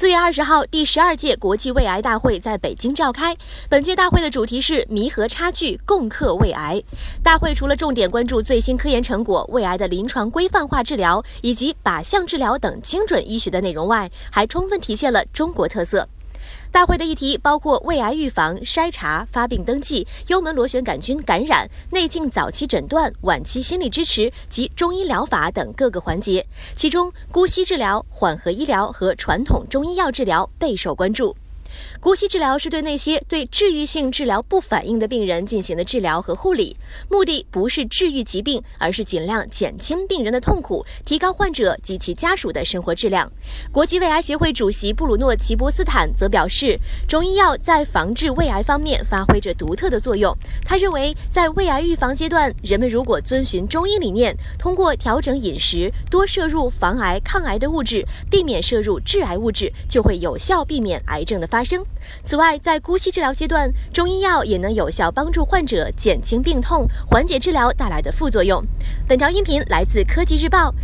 四月二十号，第十二届国际胃癌大会在北京召开。本届大会的主题是“弥合差距，共克胃癌”。大会除了重点关注最新科研成果、胃癌的临床规范化治疗以及靶向治疗等精准医学的内容外，还充分体现了中国特色。大会的议题包括胃癌预防、筛查、发病登记、幽门螺旋杆菌感染、内镜早期诊断、晚期心理支持及中医疗法等各个环节，其中姑息治疗、缓和医疗和传统中医药治疗备受关注。姑息治疗是对那些对治愈性治疗不反应的病人进行的治疗和护理，目的不是治愈疾病，而是尽量减轻病人的痛苦，提高患者及其家属的生活质量。国际胃癌协会主席布鲁诺·齐波斯坦则表示，中医药在防治胃癌方面发挥着独特的作用。他认为，在胃癌预防阶段，人们如果遵循中医理念，通过调整饮食，多摄入防癌抗癌的物质，避免摄入致癌物质，就会有效避免癌症的发发生。此外，在姑息治疗阶段，中医药也能有效帮助患者减轻病痛，缓解治疗带来的副作用。本条音频来自科技日报。